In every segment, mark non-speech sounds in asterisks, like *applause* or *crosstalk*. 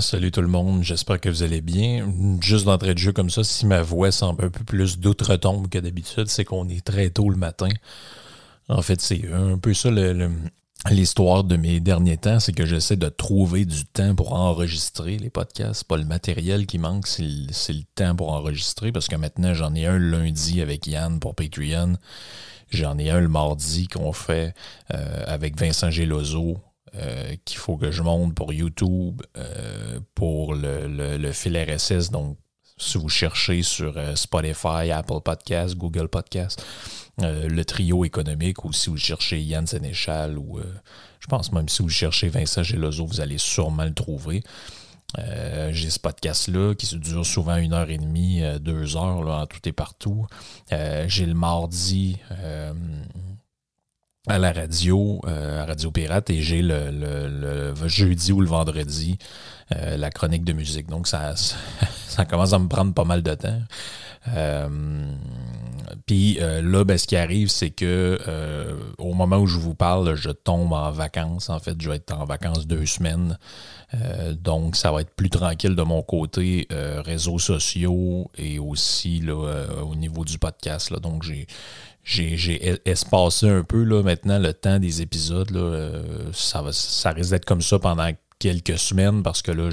Salut tout le monde, j'espère que vous allez bien. Juste d'entrée de jeu comme ça, si ma voix semble un peu plus d'outre-tombe que d'habitude, c'est qu'on est très tôt le matin. En fait, c'est un peu ça l'histoire de mes derniers temps, c'est que j'essaie de trouver du temps pour enregistrer les podcasts. Pas le matériel qui manque, c'est le, temps pour enregistrer parce que maintenant j'en ai un lundi avec Yann pour Patreon. J'en ai un le mardi qu'on fait euh, avec Vincent Gelozo euh, qu'il faut que je monte pour YouTube, euh, pour le, fil RSS. Donc, si vous cherchez sur euh, Spotify, Apple Podcasts, Google Podcasts, le trio économique, ou si vous cherchez Yann Sénéchal, ou je pense même si vous cherchez Vincent Gelozo, vous allez sûrement le trouver. J'ai ce podcast-là qui se dure souvent une heure et demie, deux heures, là, en tout et partout. J'ai le mardi à la radio, euh, à Radio Pirate, et j'ai le, le- le jeudi ou le vendredi euh, la chronique de musique. Donc, ça, *laughs* ça commence à me prendre pas mal de temps. Euh, Puis là, ben, ce qui arrive, c'est que au moment où je vous parle, je tombe en vacances. En fait, je vais être en vacances deux semaines. Donc, ça va être plus tranquille de mon côté, réseaux sociaux et aussi là, au niveau du podcast. Là. Donc, j'ai j'ai, j'ai es- espacé un peu là, maintenant le temps des épisodes. Là, Euh, ça, va, ça risque d'être comme ça pendant quelques semaines parce que là.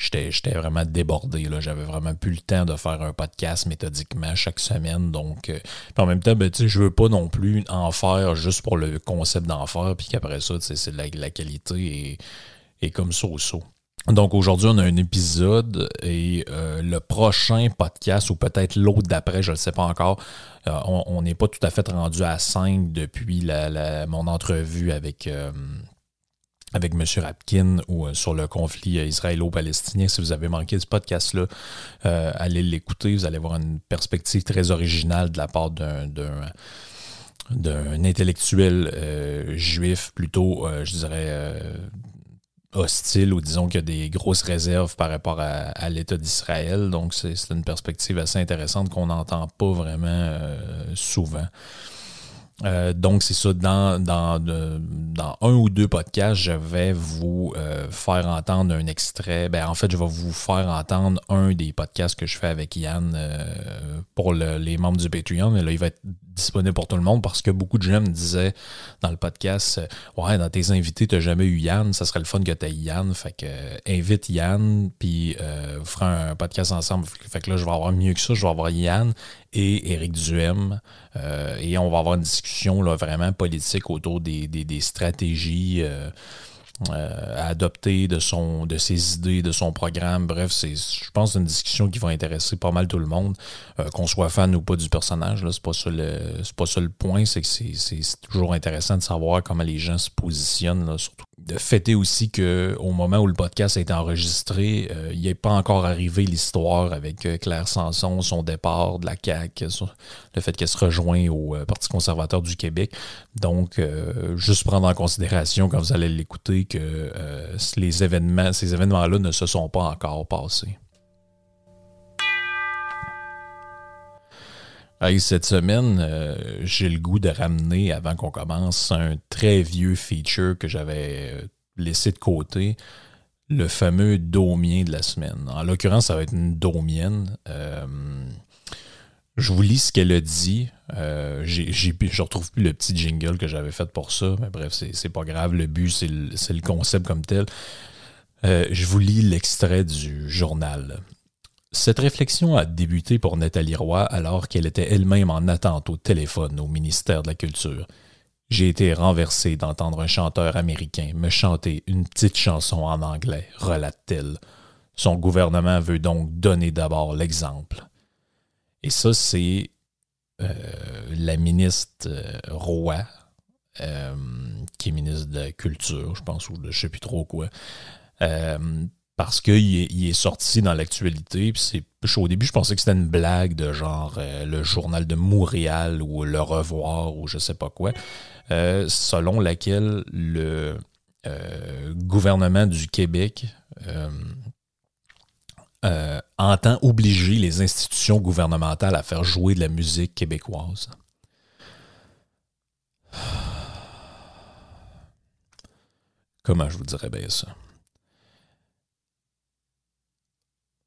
J'étais, vraiment débordé. J'avais vraiment plus le temps de faire un podcast méthodiquement chaque semaine. Donc, euh, en même temps, ben, je veux pas non plus en faire juste pour le concept d'en faire, puis qu'après ça, c'est la, qualité et, comme saut. Donc aujourd'hui, on a un épisode et euh, le prochain podcast, ou peut-être l'autre d'après, je ne sais pas encore, euh, on n'est pas tout à fait rendu à 5 depuis la, mon entrevue avec, euh, avec M. Rapkin ou sur le conflit israélo-palestinien. Si vous avez manqué ce podcast-là, allez l'écouter. Vous allez voir une perspective très originale de la part d'un d'un- intellectuel juif plutôt, je dirais, hostile ou disons qu'il y a des grosses réserves par rapport à, l'État d'Israël. Donc, c'est une perspective assez intéressante qu'on n'entend pas vraiment euh, souvent. Euh, donc, c'est ça, dans, dans, de- dans un ou deux podcasts, je vais vous euh, faire entendre un extrait. Ben, en fait, je vais vous faire entendre un des podcasts que je fais avec Yann euh, pour le- les membres du Patreon. Là, il va être disponible pour tout le monde parce que beaucoup de gens me disaient dans le podcast euh, Ouais, dans tes invités, tu n'as jamais eu Yann, ça serait le fun que tu aies Yann. Fait que euh, invite Yann, puis euh, ferez un podcast ensemble. Fait que là, je vais avoir mieux que ça, je vais avoir Yann et Éric Duhem. Euh, et on va avoir une discussion là, vraiment politique autour des- des stratégies euh, à adopter de, son, de ses idées, de son programme. Bref, c'est, je pense que c'est une discussion qui va intéresser pas mal tout le monde, euh, qu'on soit fan ou pas du personnage. Là, c'est, pas ça le, c'est pas ça le point, c'est que c'est, c'est- c'est toujours intéressant de savoir comment les gens se positionnent, là, surtout. De fêter aussi qu'au moment où le podcast a été enregistré, euh, il n'est pas encore arrivé l'histoire avec euh, Claire Sanson, son départ de la CAQ, le fait qu'elle se rejoint au euh, Parti conservateur du Québec. Donc, juste prendre en considération quand vous allez l'écouter que les événements, ces événements-là ne se sont pas encore passés. Hey, cette semaine, euh, j'ai le goût de ramener, avant qu'on commence, un très vieux feature que j'avais euh, laissé de côté. le fameux domien de la semaine. En l'occurrence, ça va être une domienne. Euh, je vous lis ce qu'elle a dit. J'ai, je retrouve plus le petit jingle que j'avais fait pour ça, mais bref, c'est, pas grave. Le but, c'est le, concept comme tel. Je vous lis l'extrait du journal. Cette réflexion a débuté pour Nathalie Roy alors qu'elle était elle-même en attente au téléphone au ministère de la Culture. J'ai été renversé d'entendre un chanteur américain me chanter une petite chanson en anglais, relate-t-elle. Son gouvernement veut donc donner d'abord l'exemple. Et ça, c'est euh, la ministre euh, Roy, euh, qui est ministre de la Culture, je pense, ou de je ne sais plus trop quoi. Parce qu'il est, sorti dans l'actualité. Au début, je pensais que c'était une blague de genre le journal de Montréal ou Le Revoir ou je sais pas quoi. Euh, selon laquelle le euh, gouvernement du Québec euh, entend obliger les institutions gouvernementales à faire jouer de la musique québécoise. Comment je vous dirais bien ça?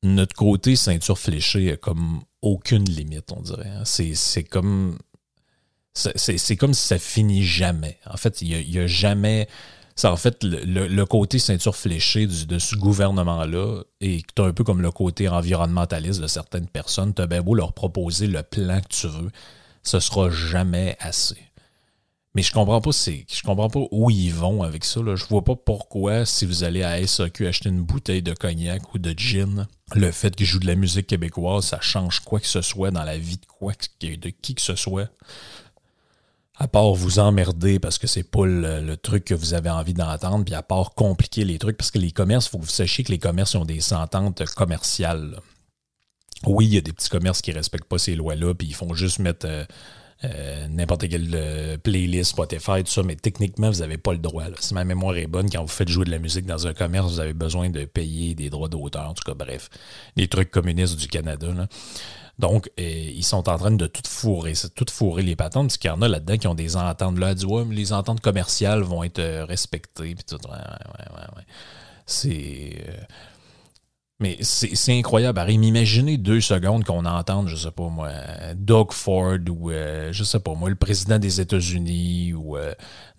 Notre côté ceinture fléchée a comme aucune limite, on dirait. Hein. C'est comme c'est comme si ça finit jamais. En fait, il n'y a, jamais. En fait, le, côté ceinture fléchée de ce gouvernement-là est un peu comme le côté environnementaliste de certaines personnes. Tu as bien beau leur proposer le plan que tu veux, ce sera jamais assez. Mais je comprends pas je comprends pas où ils vont avec ça. Là. Je vois pas pourquoi, si vous allez à SAQ acheter une bouteille de cognac ou de gin, le fait qu'ils jouent de la musique québécoise, ça change quoi que ce soit dans la vie de qui que ce soit? À part vous emmerder parce que c'est pas le, truc que vous avez envie d'entendre, puis à part compliquer les trucs, parce que les commerces, il faut que vous sachiez que les commerces ont des ententes commerciales. Oui, il y a des petits commerces qui respectent pas ces lois-là, puis ils font juste mettre euh, euh, n'importe quelle euh, playlist, Spotify, tout ça, mais techniquement, vous n'avez pas le droit. Si ma mémoire est bonne, quand vous faites jouer de la musique dans un commerce, vous avez besoin de payer des droits d'auteur, en tout cas, bref, des trucs communistes du Canada. Donc, euh, ils sont en train de tout fourrer, tout fourrer les patentes, parce qu'il y en a là-dedans qui ont des ententes. Là, dit, ouais, mais les ententes commerciales vont être euh, respectées. Puis tout. Ouais, ouais, ouais, ouais. C'est. Euh, mais c'est incroyable, Harry. Imaginez deux secondes qu'on entende, je sais pas moi, Doug Ford ou, je sais pas moi, le président des États-Unis ou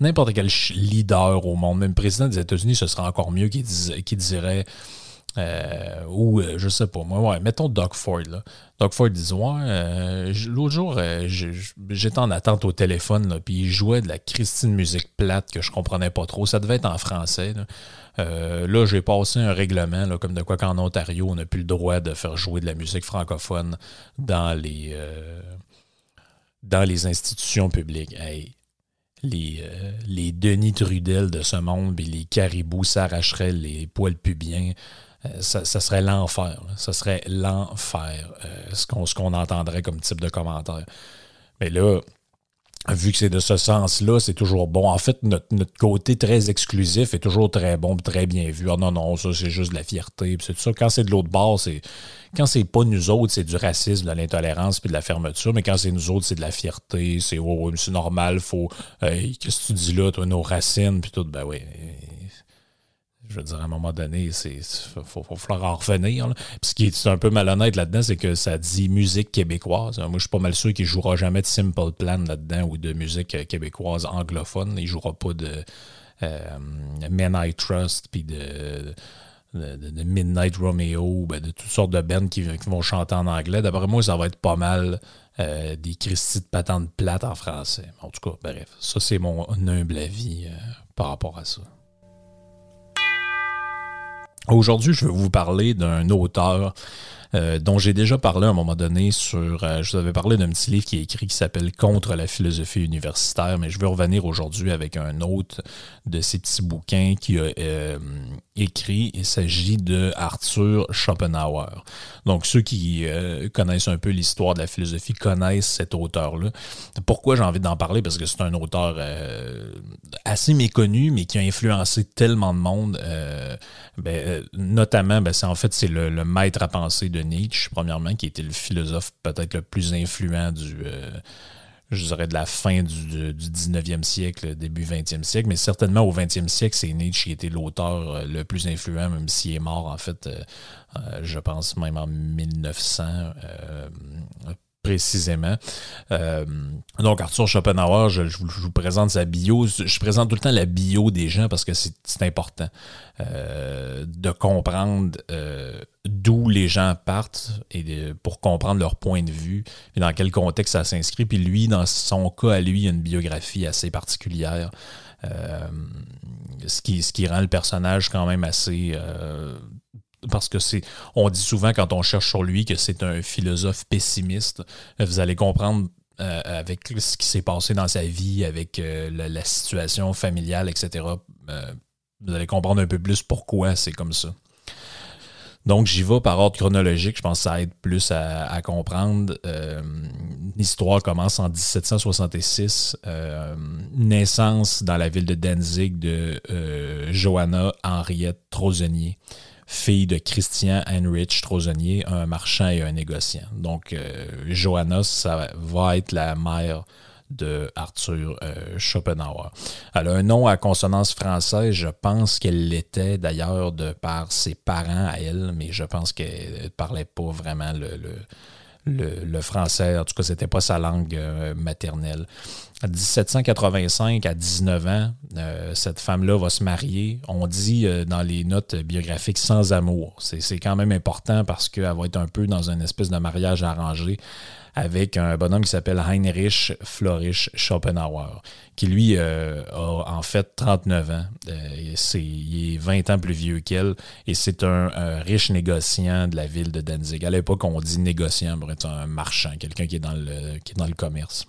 n'importe quel leader au monde. Même président des États-Unis, ce serait encore mieux qu'il dirait euh, ou euh, je sais pas, moi, ouais, mettons Doug Ford. Là. Doug Ford disait Ouais, euh, l'autre jour, j'étais en attente au téléphone, puis il jouait de la Christine musique plate que je comprenais pas trop. Ça devait être en français. Là, j'ai passé un règlement, là, comme de quoi qu'en Ontario, on n'a plus le droit de faire jouer de la musique francophone dans les, dans les institutions publiques. les, les Denis Trudel de ce monde, puis les caribous s'arracheraient les poils pubiens euh, ça, serait l'enfer. Ça serait l'enfer, euh, ce qu'on entendrait comme type de commentaire. Mais là, vu que c'est de ce sens-là, c'est toujours bon. En fait, notre, côté très exclusif est toujours très bon, très bien vu. Ah non, non, ça, c'est juste de la fierté. C'est ça. Quand c'est de l'autre bord, c'est. Quand c'est pas nous autres, c'est du racisme, de l'intolérance puis de la fermeture. Mais quand c'est nous autres, c'est de la fierté. C'est oh, c'est normal, faut. Qu'est-ce que tu dis là, toi, nos racines, puis tout. Ben oui je veux dire, à un moment donné, il faut, falloir en revenir. ce qui est un peu malhonnête là-dedans, c'est que ça dit musique québécoise. Moi, je suis pas mal sûr qu'il jouera jamais de Simple Plan là-dedans ou de musique québécoise anglophone. Il jouera pas de euh, Men I Trust puis de, Midnight Romeo, ben, de toutes sortes de bands qui, vont chanter en anglais. D'après moi, ça va être pas mal euh, des Christy de patente plate en français. En tout cas, bref, ça c'est mon humble avis euh, par rapport à ça. Aujourd'hui, je vais vous parler d'un auteur euh, dont j'ai déjà parlé à un moment donné sur. Euh, je vous avais parlé d'un petit livre qui est écrit qui s'appelle Contre la philosophie universitaire, mais je vais revenir aujourd'hui avec un autre de ces petits bouquins qui a euh, écrit. Il s'agit de Arthur Schopenhauer. Donc, ceux qui connaissent un peu l'histoire de la philosophie connaissent cet auteur-là. Pourquoi j'ai envie d'en parler? Parce que c'est un auteur assez méconnu, mais qui a influencé tellement de monde. Ben, notamment, ben, en fait, c'est le, maître à penser de Nietzsche, premièrement, qui était le philosophe peut-être le plus influent du, euh, je dirais, de la fin du, du 19e siècle, début 20e siècle, mais certainement au 20e siècle, c'est Nietzsche qui était l'auteur le plus influent, même s'il est mort, en fait, je pense même en 1900 précisément. Euh, donc, Arthur Schopenhauer, je, vous présente sa bio. Je présente tout le temps la bio des gens parce que c'est important euh, de comprendre euh, d'où les gens partent et pour comprendre leur point de vue et dans quel contexte ça s'inscrit. Puis lui, dans son cas, à lui, il a une biographie assez particulière. ce, qui, ce qui rend le personnage quand même assez parce que c'est, on dit souvent quand on cherche sur lui que c'est un philosophe pessimiste. Vous allez comprendre euh, avec ce qui s'est passé dans sa vie, avec euh, la, situation familiale, etc. Euh, vous allez comprendre un peu plus pourquoi c'est comme ça. Donc, j'y vais par ordre chronologique. Je pense que ça aide plus à, comprendre. L'histoire commence en 1766. naissance dans la ville de Danzig de Johanna Henriette Trozenier fille de Christian Heinrich Trozonier, un marchand et un négociant. Donc, euh, Johanna, ça va être la mère de Arthur euh, Schopenhauer. Elle a un nom à consonance française. Je pense qu'elle l'était d'ailleurs de par ses parents à elle, mais je pense qu'elle ne parlait pas vraiment le, le, français. En tout cas, c'était pas sa langue euh, maternelle. À 1785, à 19 ans, euh, cette femme-là va se marier. On dit euh, dans les notes biographiques sans amour. C'est quand même important parce qu'elle va être un peu dans une espèce de mariage arrangé avec un bonhomme qui s'appelle Heinrich Florich Schopenhauer, qui lui euh, a en fait 39 ans. Euh, il est 20 ans plus vieux qu'elle et c'est un, riche négociant de la ville de Danzig. À l'époque, on dit négociant pour être un marchand, quelqu'un qui, est dans le, qui est dans le commerce.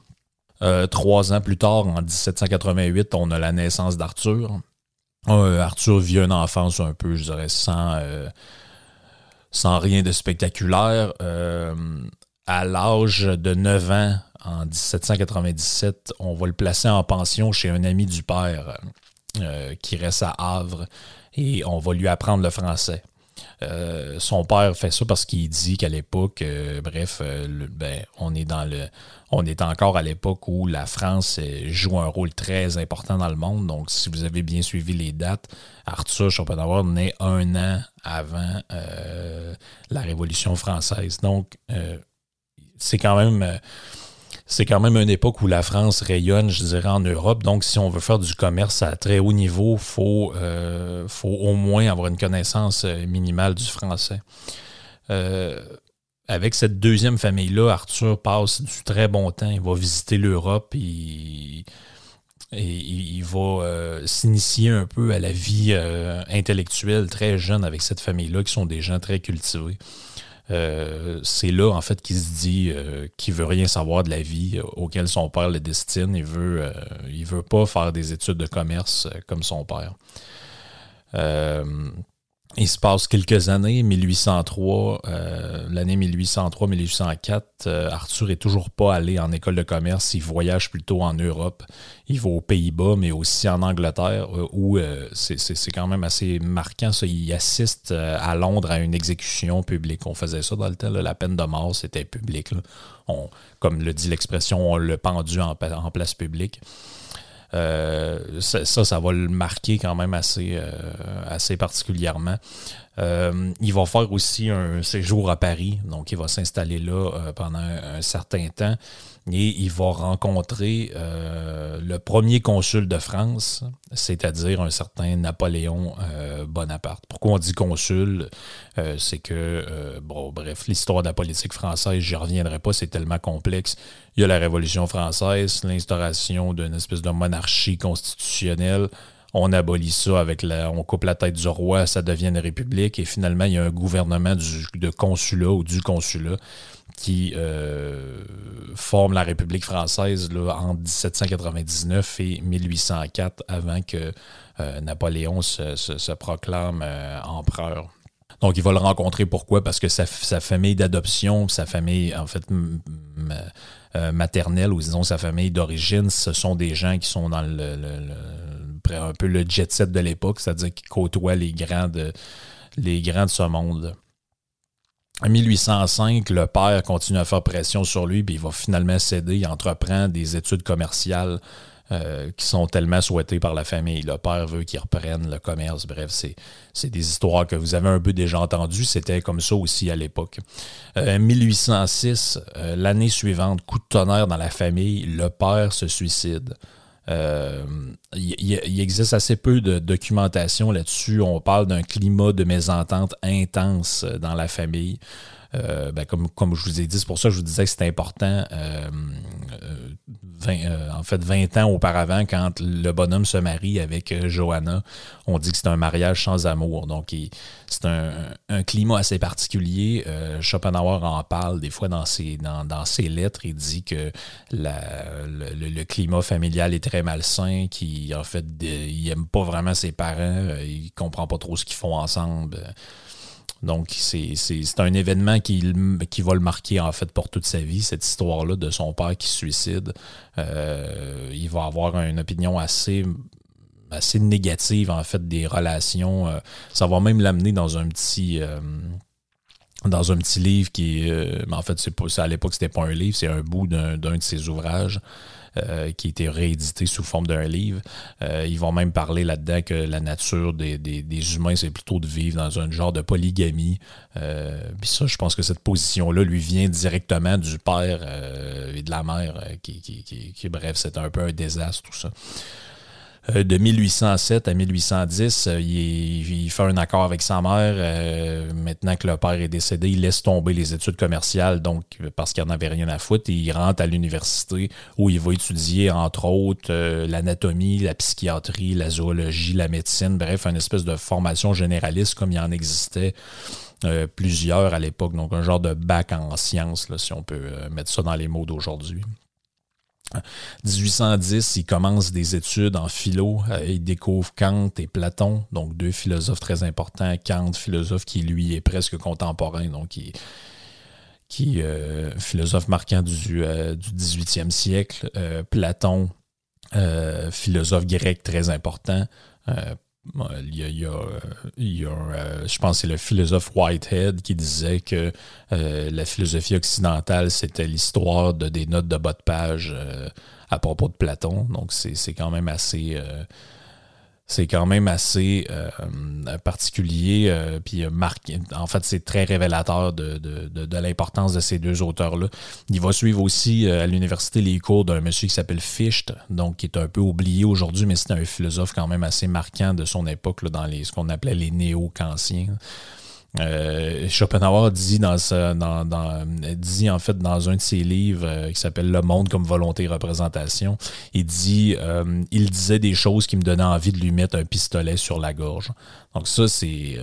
Euh, trois ans plus tard, en 1788, on a la naissance d'Arthur. Arthur vit une enfance un peu, je dirais, sans, sans rien de spectaculaire à l'âge de 9 ans, en 1797, on va le placer en pension chez un ami du père euh, qui reste à Havre et on va lui apprendre le français. Euh, son père fait ça parce qu'il dit qu'à l'époque, euh, bref, ben, on est dans le, on est encore à l'époque où la France joue un rôle très important dans le monde. Donc, si vous avez bien suivi les dates, Arthur Schopenhauer naît un an avant la Révolution française. Donc, c'est quand même euh, c'est quand même une époque où la France rayonne, je dirais, en Europe. Donc, si on veut faire du commerce à très haut niveau, il faut, euh, faut, au moins avoir une connaissance euh, minimale du français. avec cette deuxième famille-là, Arthur passe du très bon temps. Il va visiter l'Europe et, il va s'initier un peu à la vie intellectuelle très jeune avec cette famille-là, qui sont des gens très cultivés. Euh, c'est là, en fait, qu'il se dit euh, qu'il veut rien savoir de la vie euh, auquel son père le destine. Il veut, il veut pas faire des études de commerce comme son père. Il se passe quelques années, 1803, euh, l'année 1803-1804, euh, Arthur est toujours pas allé en école de commerce, il voyage plutôt en Europe, il va aux Pays-Bas, mais aussi en Angleterre, euh, où c'est quand même assez marquant, ça, il assiste à Londres à une exécution publique. On faisait ça dans le temps, la peine de mort, c'était public. On, comme le dit l'expression, on le pendu en place publique. Euh, ça, ça, va le marquer quand même assez, euh, assez particulièrement. Euh, il va faire aussi un séjour à Paris, donc il va s'installer là pendant un, certain temps et il va rencontrer le premier consul de France, c'est-à-dire un certain Napoléon Bonaparte. Pourquoi on dit consul? C'est que, bon, bref, l'histoire de la politique française, j'y reviendrai pas, c'est tellement complexe. Il y a la Révolution française, l'instauration d'une espèce de monarchie constitutionnelle. On abolit ça avec la, on coupe la tête du roi, ça devient une république et finalement il y a un gouvernement de consulat ou du consulat qui euh, forme la République française là, en 1799 et 1804 avant que euh, Napoléon se, proclame euh, empereur. Donc, il va le rencontrer. Pourquoi? Parce que sa, famille d'adoption, sa famille, en fait, maternelle ou disons sa famille d'origine, ce sont des gens qui sont dans le, un peu le jet set de l'époque, c'est-à-dire qui côtoient les grands les grands de ce monde. En 1805, le père continue à faire pression sur lui, puis il va finalement céder. Il entreprend des études commerciales euh, qui sont tellement souhaitées par la famille. Le père veut qu'il reprenne le commerce. Bref, c'est des histoires que vous avez un peu déjà entendues. C'était comme ça aussi à l'époque. Euh, 1806, euh, l'année suivante, coup de tonnerre dans la famille, le père se suicide. Euh, il, existe assez peu de documentation là-dessus. On parle d'un climat de mésentente intense dans la famille. Euh, ben, comme, comme je vous ai dit, c'est pour ça que je vous disais que c'était important. Euh, euh, en fait, 20 ans auparavant, quand le bonhomme se marie avec Johanna, on dit que c'est un mariage sans amour. Donc, c'est un, climat assez particulier. Schopenhauer en parle des fois dans ses, dans, ses lettres. Il dit que le, climat familial est très malsain, qu'il en fait, il n'aime pas vraiment ses parents, il comprend pas trop ce qu'ils font ensemble. Donc, c'est un événement qui, qui va le marquer, en fait, pour toute sa vie, cette histoire-là de son père qui se suicide. Euh, il va avoir une opinion assez assez négative en fait des relations. Euh, ça va même l'amener dans un petit euh, dans un petit livre qui est en fait c'est pas à l'époque c'était pas un livre, c'est un bout d'un de ses ouvrages. Euh, qui a été réédité sous forme d'un livre. Euh, ils vont même parler là-dedans que la nature des, humains, c'est plutôt de vivre dans un genre de polygamie. Euh, puis ça, je pense que cette position-là lui vient directement du père et de la mère, qui, qui, qui bref, c'est un peu un désastre, tout ça. Euh, de 1807 à 1810, euh, il, fait un accord avec sa mère. Euh, maintenant que le père est décédé, il laisse tomber les études commerciales, donc parce qu'il n'en avait rien à foutre. il rentre à l'université où il va étudier, entre autres, l'anatomie, la psychiatrie, la zoologie, la médecine, bref, une espèce de formation généraliste comme il en existait. plusieurs à l'époque, donc un genre de bac en sciences, si on peut mettre ça dans les mots d'aujourd'hui. 1810, il commence des études en philo. Euh, il découvre Kant et Platon, donc deux philosophes très importants. Kant, philosophe qui lui est presque contemporain, donc qui, qui euh, philosophe marquant du, euh, du 18e siècle. Platon, philosophe grec très important. Il y a, je pense que c'est le philosophe Whitehead qui disait que euh, la philosophie occidentale, c'était l'histoire de des notes de bas de page euh, à propos de Platon. Donc, c'est quand même assez, euh, c'est quand même assez euh, particulier. Euh, puis marqué. En fait, c'est très révélateur de, l'importance de ces deux auteurs-là. Il va suivre aussi euh, à l'université les cours d'un monsieur qui s'appelle Fichte, donc qui est un peu oublié aujourd'hui, mais c'est un philosophe quand même assez marquant de son époque dans les, ce qu'on appelait les néo-kantiens. Euh, Schopenhauer dit dans, dans, dit en fait dans un de ses livres euh, qui s'appelle Le monde comme volonté et représentation, il dit euh, il disait des choses qui me donnaient envie de lui mettre un pistolet sur la gorge. Donc ça c'est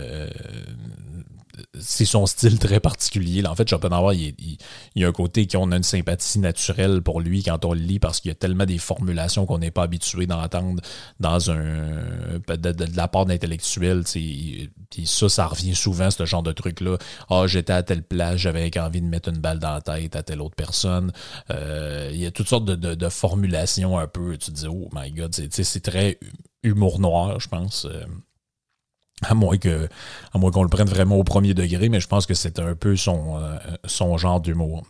c'est son style très particulier. En fait, Schopenhauer, il, il, il, y a un côté qu'on a une sympathie naturelle pour lui quand on le lit parce qu'il y a tellement des formulations qu'on n'est pas habitué d'entendre dans un de, la part d'intellectuels. Puis ça, ça revient souvent, ce genre de truc-là. Ah, j'étais à telle place, j'avais envie de mettre une balle dans la tête à telle autre personne. Euh, il y a toutes sortes de, formulations un peu. Tu te dis, oh my god, c'est très humour noir, je pense. À moins moins qu'on le prenne vraiment au premier degré, mais je pense que c'est un peu son, euh, son genre d'humour.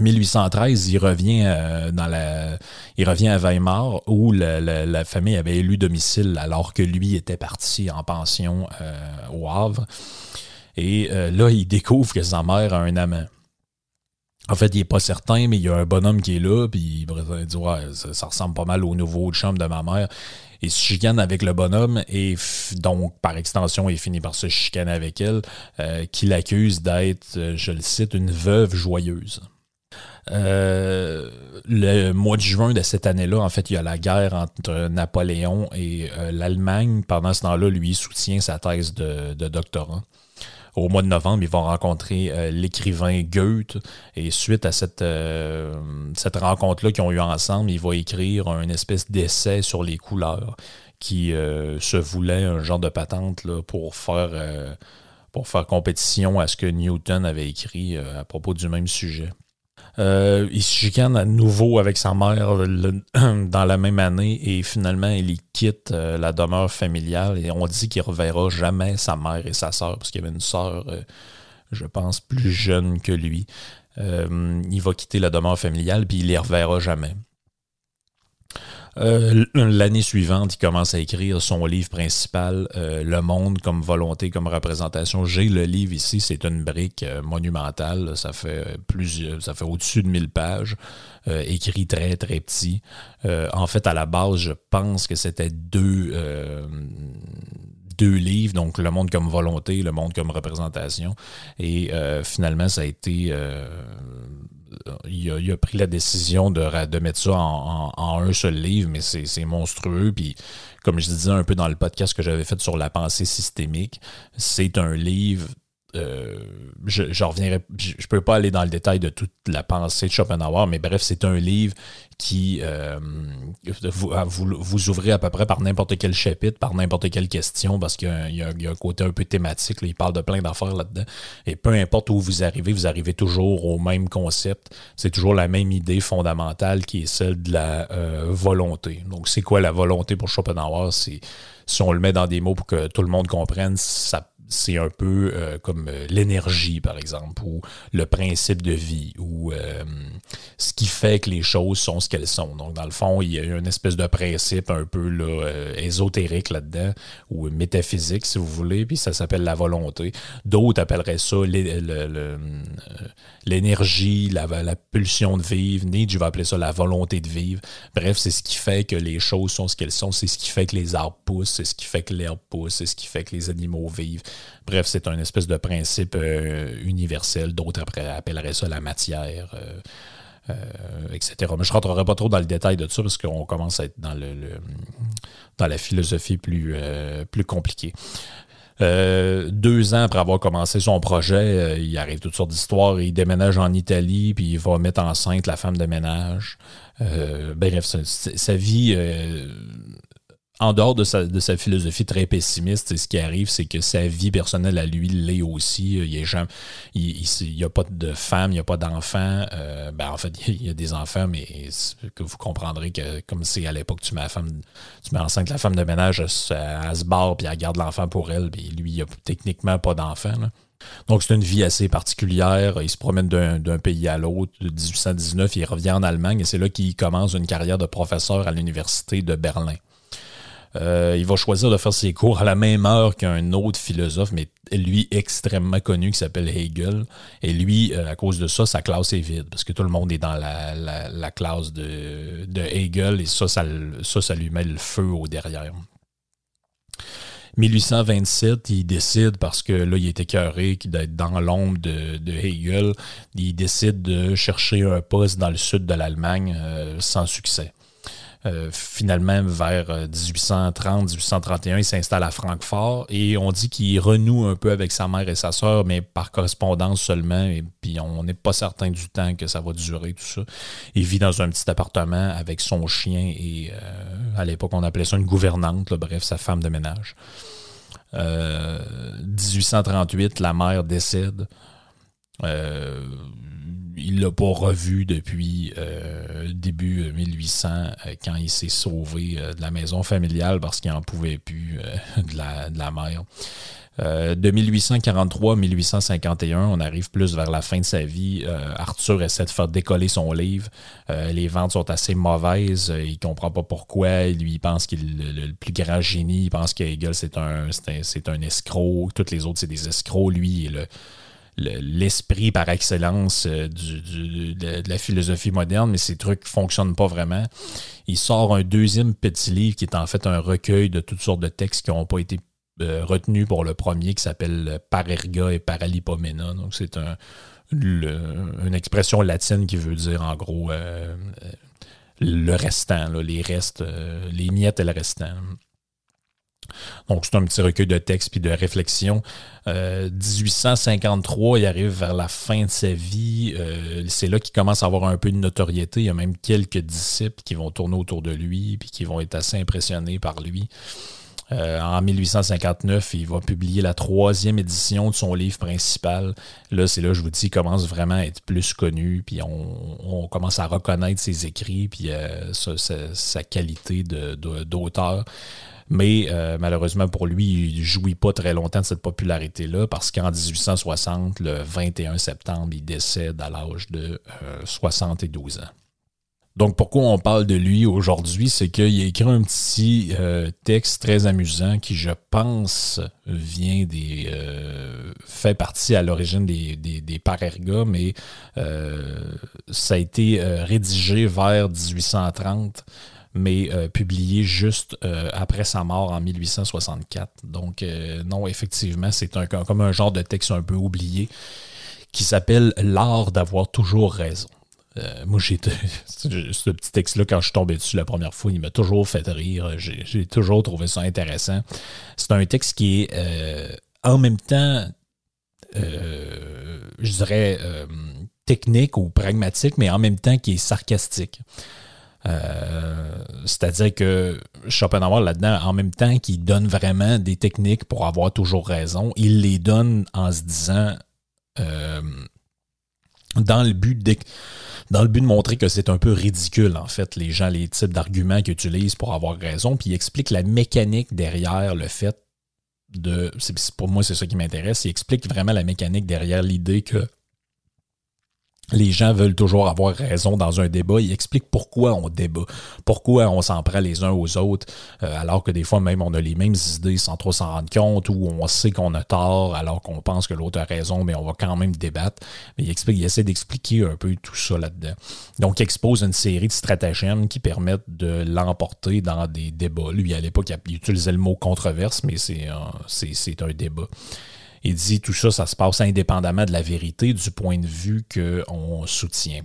1813, il revient euh, dans la, il revient à Weimar où la, famille avait élu domicile alors que lui était parti en pension euh, au Havre. Et là, il découvre que sa mère a un amant. En fait, il n'est pas certain, mais il y a un bonhomme qui est là, puis il dit ouais, ça, ressemble pas mal au nouveau chum de ma mère il se chicane avec le bonhomme et donc, par extension, il finit par se chicaner avec elle, euh, qui l'accuse d'être, euh, je le cite, une veuve joyeuse. Euh, le mois de juin de cette année-là, en fait, il y a la guerre entre Napoléon et l'Allemagne. Pendant ce temps-là, lui soutient sa thèse de, de doctorat au mois de novembre, ils vont rencontrer euh, l'écrivain Goethe. Et suite à cette, euh, cette rencontre-là qu'ils ont eu ensemble, il va écrire un espèce d'essai sur les couleurs qui euh, se voulait un genre de patente pour faire compétition à ce que Newton avait écrit à propos du même sujet. Euh, il se chicane à nouveau avec sa mère *clears throat* dans la même année et finalement il quitte euh, la demeure familiale et on dit qu'il reverra jamais sa mère et sa sœur parce qu'il y avait une sœur, euh, je pense, plus jeune que lui. il va quitter la demeure familiale, puis il les reverra jamais. Euh, l'année suivante, il commence à écrire son livre principal, euh, Le Monde comme volonté, comme représentation. J'ai le livre ici, c'est une brique euh, monumentale. Ça fait plusieurs, ça fait au-dessus de 1000 pages, écrit très très petit. en fait, à la base, je pense que c'était deux deux livres, donc Le monde comme volonté, Le monde comme représentation. Et finalement, ça a été il a, pris la décision de, mettre ça en, un seul livre, mais c'est monstrueux. Puis, comme je disais un peu dans le podcast que j'avais fait sur la pensée systémique, c'est un livre euh, je, je reviendrai, je, peux pas aller dans le détail de toute la pensée de Schopenhauer, mais bref, c'est un livre qui euh, vous, ouvrez à peu près par n'importe quel chapitre, par n'importe quelle question, parce qu'il y, a un côté un peu thématique. il parle de plein d'affaires là-dedans. Et peu importe où vous arrivez, vous arrivez toujours au même concept. C'est toujours la même idée fondamentale qui est celle de la euh, volonté. Donc, c'est quoi la volonté pour Schopenhauer? Si on le met dans des mots pour que tout le monde comprenne, ça c'est un peu euh, comme euh, l'énergie, par exemple, ou le principe de vie, ou euh, ce qui fait que les choses sont ce qu'elles sont. Donc, dans le fond, il y a une espèce de principe un peu là, ésotérique là-dedans, ou métaphysique, si vous voulez, puis ça s'appelle la volonté. D'autres appelleraient ça l'énergie, la, la, pulsion de vivre. Nietzsche va appeler ça la volonté de vivre. Bref, c'est ce qui fait que les choses sont ce qu'elles sont, c'est ce qui fait que les arbres poussent, c'est ce qui fait que l'herbe pousse, c'est ce qui fait que les animaux vivent. Bref, c'est un espèce de principe euh, universel. D'autres appelleraient ça la matière, euh, euh, etc. Mais je ne rentrerai pas trop dans le détail de ça parce qu'on commence à être dans, la philosophie plus, plus compliquée. deux ans après avoir commencé son projet, il arrive toutes sortes d'histoires. Il déménage en Italie, puis il va mettre enceinte la femme de ménage. bref, sa vie en dehors de sa, philosophie très pessimiste, ce qui arrive, c'est que sa vie personnelle à lui l'est aussi. Il n'y a, pas de femme, il n'y a pas d'enfant. Euh, ben, en fait, *laughs* il y a des enfants, mais que vous comprendrez que comme c'est à l'époque, tu mets la femme, tu mets enceinte la femme de ménage, elle, se barre puis elle garde l'enfant pour elle, lui, il a techniquement pas d'enfant. Donc, c'est une vie assez particulière. Il se promène d'un pays à l'autre. De 1819, il revient en Allemagne et c'est là qu'il commence une carrière de professeur à l'université de Berlin. Euh, il va choisir de faire ses cours à la même heure qu'un autre philosophe, mais lui extrêmement connu, qui s'appelle Hegel. Et lui, euh, à cause de ça, sa classe est vide, parce que tout le monde est dans la, classe de, Hegel, et ça ça, lui met le feu au derrière. 1827, il décide, parce que là, il est écœuré d'être dans l'ombre de, Hegel, il décide de chercher un poste dans le sud de l'Allemagne euh, sans succès. Euh, finalement, vers 1830-1831, euh, il s'installe à Francfort et on dit qu'il renoue un peu avec sa mère et sa sœur, mais par correspondance seulement. Et puis on n'est pas certain du temps que ça va durer, tout ça. Il vit dans un petit appartement avec son chien et euh, à l'époque, on appelait ça une gouvernante, bref, sa femme de ménage. 1838, la mère décède il l'a pas revu depuis euh, début 1800 euh, quand il s'est sauvé euh, de la maison familiale parce qu'il n'en pouvait plus *laughs* de, la, de la mer. de 1843 à 1851, on arrive plus vers la fin de sa vie. Arthur essaie de faire décoller son livre. les ventes sont assez mauvaises. il comprend pas pourquoi. Lui, il pense qu'il le, plus grand génie. Il pense que Hegel, c'est un, c'est un, un, escroc. Toutes les autres, c'est des escrocs. Lui, il le, l'esprit par excellence euh, de, la philosophie moderne, mais ces trucs fonctionnent pas vraiment. Il sort un deuxième petit livre qui est en fait un recueil de toutes sortes de textes qui n'ont pas été euh, retenus pour le premier, qui s'appelle Parerga et Paralipomena. Donc c'est un, une expression latine qui veut dire en gros euh, le restant, les restes, les miettes et le restant. Donc, c'est un petit recueil de textes puis de réflexions. 1853, euh, il arrive vers la fin de sa vie. Euh, c'est là qu'il commence à avoir un peu de notoriété. Il y a même quelques disciples qui vont tourner autour de lui puis qui vont être assez impressionnés par lui. Euh, en 1859, il va publier la troisième édition de son livre principal. Là, c'est là, je vous dis, il commence vraiment à être plus connu, puis on, commence à reconnaître ses écrits, puis sa, qualité d'auteur. Mais euh, malheureusement pour lui, il ne jouit pas très longtemps de cette popularité-là parce qu'en 1860, le 21 septembre, il décède à l'âge de 72 ans. Donc, pourquoi on parle de lui aujourd'hui, c'est qu'il a écrit un petit euh, texte très amusant qui, je pense, vient des. Euh, fait partie à l'origine des, des, mais euh, ça a été rédigé vers 1830 mais publié juste après sa mort en 1864. Donc, non, effectivement, c'est un, comme un genre de texte un peu oublié qui s'appelle L'art d'avoir toujours raison. Euh, moi, j'ai *laughs* ce petit texte-là, quand je suis tombé dessus la première fois, il m'a toujours fait rire. J'ai toujours trouvé ça intéressant. C'est un texte qui est euh, en même temps, euh, je dirais, technique ou pragmatique, mais en même temps qui est sarcastique. C'est-à-dire que Schopenhauer, là-dedans, en même temps qu'il donne vraiment des techniques pour avoir toujours raison, il les donne en se disant dans le but de dans le but de montrer que c'est un peu ridicule, en fait, les gens, les types d'arguments qu'ils utilisent pour avoir raison, puis il explique la mécanique derrière le fait de. Pour moi, c'est ça qui m'intéresse. Il explique vraiment la mécanique derrière l'idée que les gens veulent toujours avoir raison dans un débat. Il explique pourquoi on débat, pourquoi on s'en prend les uns aux autres, euh, alors que des fois même on a les mêmes idées sans trop s'en rendre compte, ou on sait qu'on a tort alors qu'on pense que l'autre a raison, mais on va quand même débattre. Mais il, explique, essaie d'expliquer un peu tout ça là-dedans. Donc il expose une série de stratagèmes qui permettent de l'emporter dans des débats. Lui, à l'époque, il utilisait le mot controverse, mais c'est un débat. Il dit tout ça, ça se passe indépendamment de la vérité du point de vue qu'on soutient.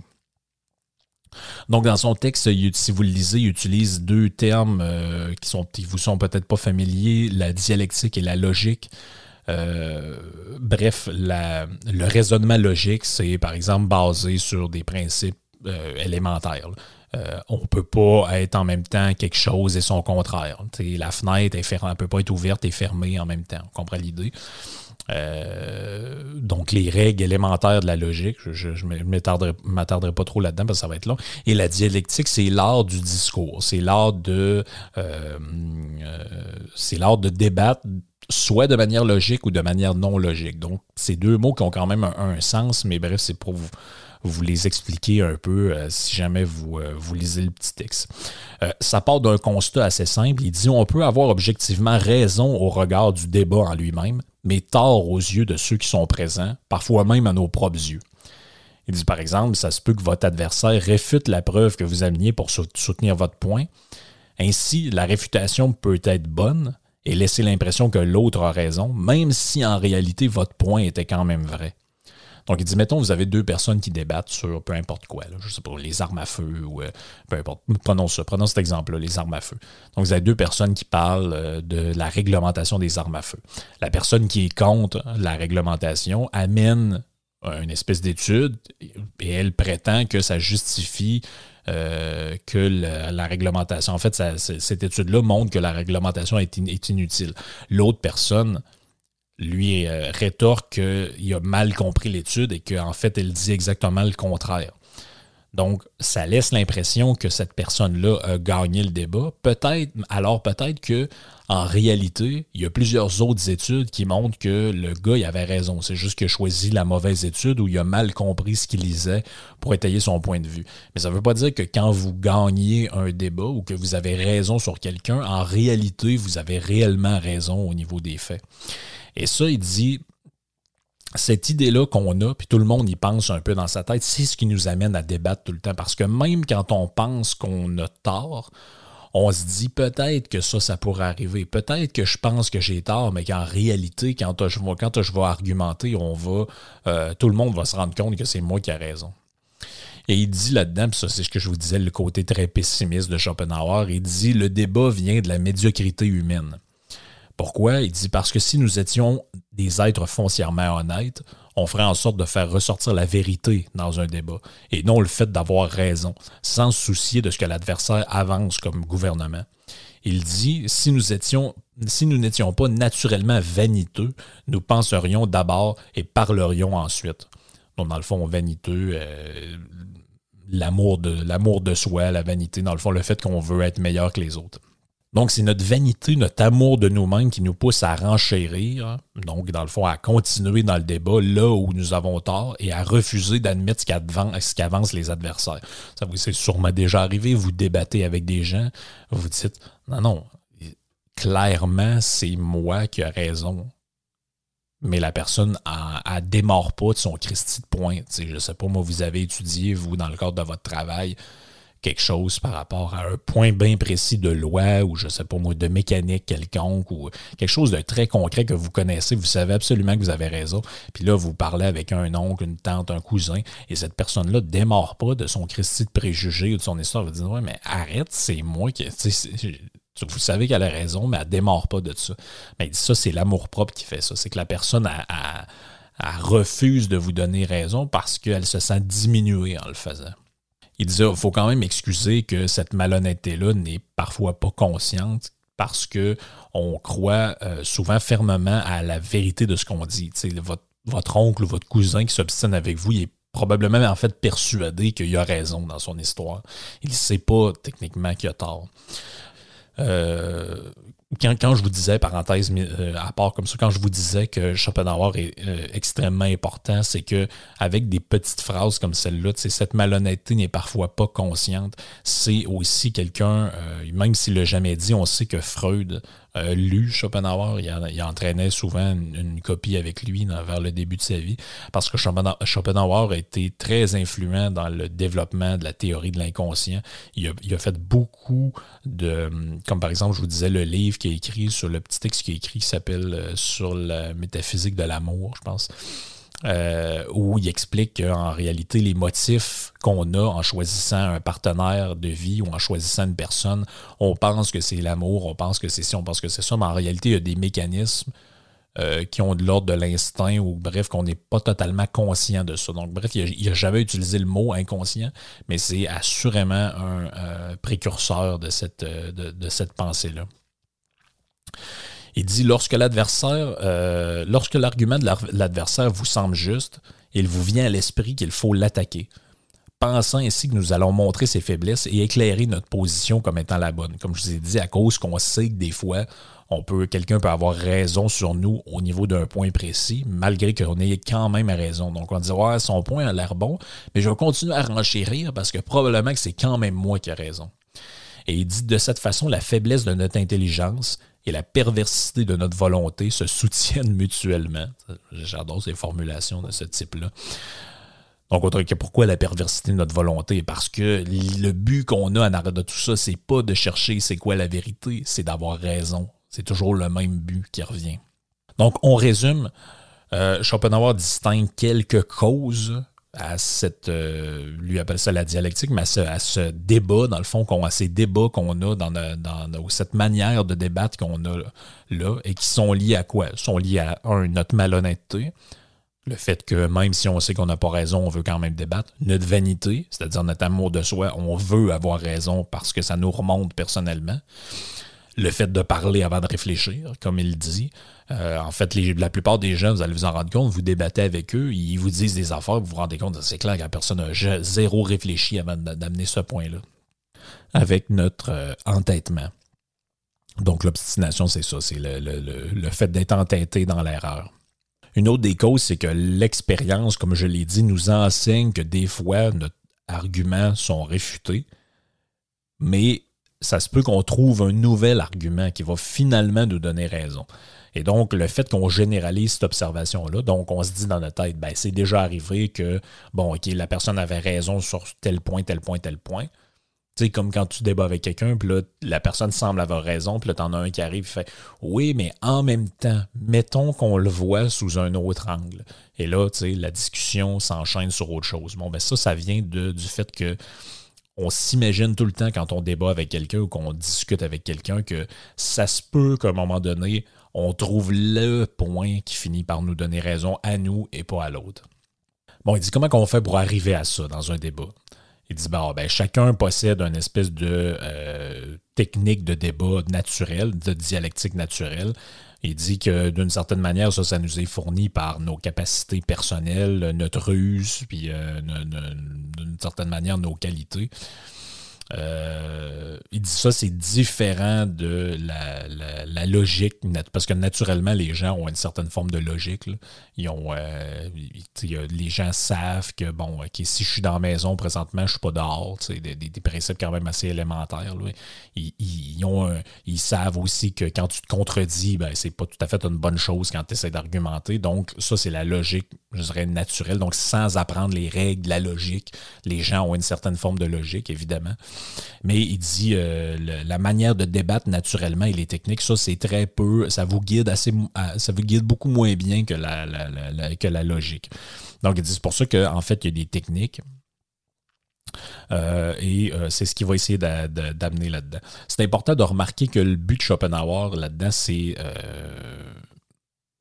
Donc, dans son texte, si vous le lisez, il utilise deux termes euh, qui, sont, vous sont peut-être pas familiers, la dialectique et la logique. Euh, bref, le raisonnement logique, c'est par exemple basé sur des principes euh, élémentaires. on ne peut pas être en même temps quelque chose et son contraire. la fenêtre ne peut pas être ouverte et fermée en même temps. On comprend l'idée? Euh, donc, les règles élémentaires de la logique, je ne m'attarderai pas trop là-dedans parce que ça va être long. Et la dialectique, c'est l'art du discours. C'est l'art de, euh, euh, c'est l'art de débattre soit de manière logique ou de manière non logique. Donc, c'est deux mots qui ont quand même un, sens, mais bref, c'est pour vous, les expliquer un peu si jamais vous lisez le petit texte. ça part d'un constat assez simple. Il dit on peut avoir objectivement raison au regard du débat en lui-même, mais tort aux yeux de ceux qui sont présents, parfois même à nos propres yeux. Il dit par exemple, ça se peut que votre adversaire réfute la preuve que vous ameniez pour soutenir votre point. Ainsi, la réfutation peut être bonne et laisser l'impression que l'autre a raison, même si en réalité votre point était quand même vrai. Donc, il dit, mettons, vous avez deux personnes qui débattent sur peu importe quoi, je je sais pas, les armes à feu ou euh, peu importe. Prenons ça, prenons cet exemple-là, les armes à feu. Donc, vous avez deux personnes qui parlent euh, de la réglementation des armes à feu. La personne qui est contre la réglementation amène une espèce d'étude et elle prétend que ça justifie euh, que la, réglementation, en fait, cette étude-là montre que la réglementation est inutile. L'autre personne lui euh, rétorque qu'il a mal compris l'étude et qu'en fait, elle dit exactement le contraire. Donc, ça laisse l'impression que cette personne-là a gagné le débat. Peut-être, alors peut-être que en réalité, il y a plusieurs autres études qui montrent que le gars avait raison. C'est juste qu'il a choisi la mauvaise étude ou il a mal compris ce qu'il lisait pour étayer son point de vue. Mais ça ne veut pas dire que quand vous gagnez un débat ou que vous avez raison sur quelqu'un, en réalité, vous avez réellement raison au niveau des faits. Et ça, il dit, cette idée-là qu'on a, puis tout le monde y pense un peu dans sa tête, c'est ce qui nous amène à débattre tout le temps. Parce que même quand on pense qu'on a tort, on se dit peut-être que ça, ça pourrait arriver. Peut-être que je pense que j'ai tort, mais qu'en réalité, quand je, quand vais argumenter, on va, euh, tout le monde va se rendre compte que c'est moi qui ai raison. Et il dit là-dedans, ça c'est ce que je vous disais, le côté très pessimiste de Schopenhauer, il dit le débat vient de la médiocrité humaine. Pourquoi? Il dit parce que si nous étions des êtres foncièrement honnêtes, on ferait en sorte de faire ressortir la vérité dans un débat et non le fait d'avoir raison, sans soucier de ce que l'adversaire avance comme gouvernement. Il dit si nous étions si nous n'étions pas naturellement vaniteux, nous penserions d'abord et parlerions ensuite. Donc, dans le fond, vaniteux, euh, l'amour de, l'amour de soi, la vanité, dans le fond, le fait qu'on veut être meilleur que les autres. Donc, c'est notre vanité, notre amour de nous-mêmes qui nous pousse à renchérir, donc, dans le fond, à continuer dans le débat là où nous avons tort et à refuser d'admettre ce qu'avancent les adversaires. Ça vous c'est sûrement déjà arrivé, vous débattez avec des gens, vous dites, non, non, clairement, c'est moi qui ai raison. Mais la personne ne démarre pas de son Christi de pointe. Je ne sais pas, moi, vous avez étudié, vous, dans le cadre de votre travail, quelque chose par rapport à un point bien précis de loi ou je sais pas moi de mécanique quelconque ou quelque chose de très concret que vous connaissez, vous savez absolument que vous avez raison. Puis là, vous parlez avec un oncle, une tante, un cousin et cette personne-là démarre pas de son Christi de préjugés ou de son histoire. Vous dites, ouais, mais arrête, c'est moi qui. Vous savez qu'elle a raison, mais elle démarre pas de ça. Mais ça, c'est l'amour propre qui fait ça. C'est que la personne refuse de vous donner raison parce qu'elle se sent diminuée en le faisant. Il disait il faut quand même excuser que cette malhonnêteté-là n'est parfois pas consciente parce que on croit euh, souvent fermement à la vérité de ce qu'on dit. Votre, votre oncle ou votre cousin qui s'obstine avec vous, il est probablement en fait persuadé qu'il a raison dans son histoire. Il ne sait pas techniquement qu'il a tort. Euh, quand, je vous disais, parenthèse euh, à part comme ça, quand je vous disais que Schopenhauer est euh, extrêmement important, c'est que avec des petites phrases comme celle-là, cette malhonnêteté n'est parfois pas consciente. C'est aussi quelqu'un, euh, même s'il l'a jamais dit, on sait que Freud a lu Schopenhauer, il, entraînait souvent une, copie avec lui vers le début de sa vie, parce que Schopenhauer a été très influent dans le développement de la théorie de l'inconscient. Il a, il a fait beaucoup de, comme par exemple, je vous disais, le livre qui est écrit, sur le petit texte qui est écrit, qui s'appelle euh, Sur la métaphysique de l'amour, je pense. Euh, où il explique qu'en réalité, les motifs qu'on a en choisissant un partenaire de vie ou en choisissant une personne, on pense que c'est l'amour, on pense que c'est ci, on pense que c'est ça, mais en réalité, il y a des mécanismes euh, qui ont de l'ordre de l'instinct ou bref, qu'on n'est pas totalement conscient de ça. Donc, bref, il n'a jamais utilisé le mot inconscient, mais c'est assurément un précurseur de cette, de cette pensée-là. Il dit lorsque l'adversaire, euh, lorsque l'argument de l'adversaire vous semble juste, il vous vient à l'esprit qu'il faut l'attaquer, pensant ainsi que nous allons montrer ses faiblesses et éclairer notre position comme étant la bonne. Comme je vous ai dit, à cause qu'on sait que des fois, on peut, quelqu'un peut avoir raison sur nous au niveau d'un point précis, malgré qu'on ait quand même raison. Donc on dit ouais, son point a l'air bon, mais je vais continuer à renchérir parce que probablement que c'est quand même moi qui ai raison. Et il dit de cette façon, la faiblesse de notre intelligence et la perversité de notre volonté se soutiennent mutuellement. J'adore ces formulations de ce type-là. Donc, pourquoi la perversité de notre volonté? Parce que le but qu'on a en arrêt de tout ça, c'est pas de chercher c'est quoi la vérité, c'est d'avoir raison. C'est toujours le même but qui revient. Donc, on résume. Euh, Schopenhauer distingue quelques causes à cette, euh, lui appelle ça la dialectique, mais à ce, débat, dans le fond, à ces débats qu'on a dans, dans, cette manière de débattre qu'on a là, et qui sont liés à quoi? sont liés à, un, notre malhonnêteté, le fait que même si on sait qu'on n'a pas raison, on veut quand même débattre, notre vanité, c'est-à-dire notre amour de soi, on veut avoir raison parce que ça nous remonte personnellement, le fait de parler avant de réfléchir, comme il dit, euh, en fait, la plupart des gens, vous allez vous en rendre compte, vous débattez avec eux, ils vous disent des affaires, vous vous rendez compte, c'est clair que la personne a zéro réfléchi avant d'amener ce point-là. Avec notre euh, entêtement. Donc, l'obstination, c'est ça, c'est le, fait d'être entêté dans l'erreur. Une autre des causes, c'est que l'expérience, comme je l'ai dit, nous enseigne que des fois, nos arguments sont réfutés, mais ça se peut qu'on trouve un nouvel argument qui va finalement nous donner raison. Et donc, le fait qu'on généralise cette observation-là, donc on se dit dans notre tête, ben, c'est déjà arrivé que, bon, OK, la personne avait raison sur tel point, tel point, tel point. Tu sais, comme quand tu débats avec quelqu'un, puis là, la personne semble avoir raison, puis là, t'en as un qui arrive et fait Oui, mais en même temps, mettons qu'on le voit sous un autre angle. Et là, tu sais, la discussion s'enchaîne sur autre chose. Bon, ben ça, ça vient du fait que on s'imagine tout le temps quand on débat avec quelqu'un ou qu'on discute avec quelqu'un que ça se peut qu'à un moment donné, on trouve le point qui finit par nous donner raison à nous et pas à l'autre. Bon, il dit comment on fait pour arriver à ça dans un débat? Il dit bon, ben, chacun possède une espèce de euh, technique de débat naturel, de dialectique naturelle. Il dit que d'une certaine manière, ça, ça nous est fourni par nos capacités personnelles, notre ruse, puis euh, d'une certaine manière nos qualités. Dit ça, c'est différent de la, logique, parce que naturellement, les gens ont une certaine forme de logique. Euh, les gens savent que, bon, si je suis dans la maison présentement, je ne suis pas dehors. Des, des, principes quand même assez élémentaires. Ils, ont ils savent aussi que quand tu te contredis, ben, c'est pas tout à fait une bonne chose quand tu essaies d'argumenter. Donc, ça, c'est la logique, je dirais, naturelle. Donc, sans apprendre les règles la logique, les gens ont une certaine forme de logique, évidemment. Mais il dit euh, la manière de débattre naturellement et les techniques, ça c'est très peu, ça vous guide assez, ça vous guide beaucoup moins bien que la, que la logique. Donc il dit c'est pour ça qu'en fait il y a des techniques. Euh, et euh, c'est ce qu'il va essayer d'amener là-dedans. C'est important de remarquer que le but de Schopenhauer là-dedans, c'est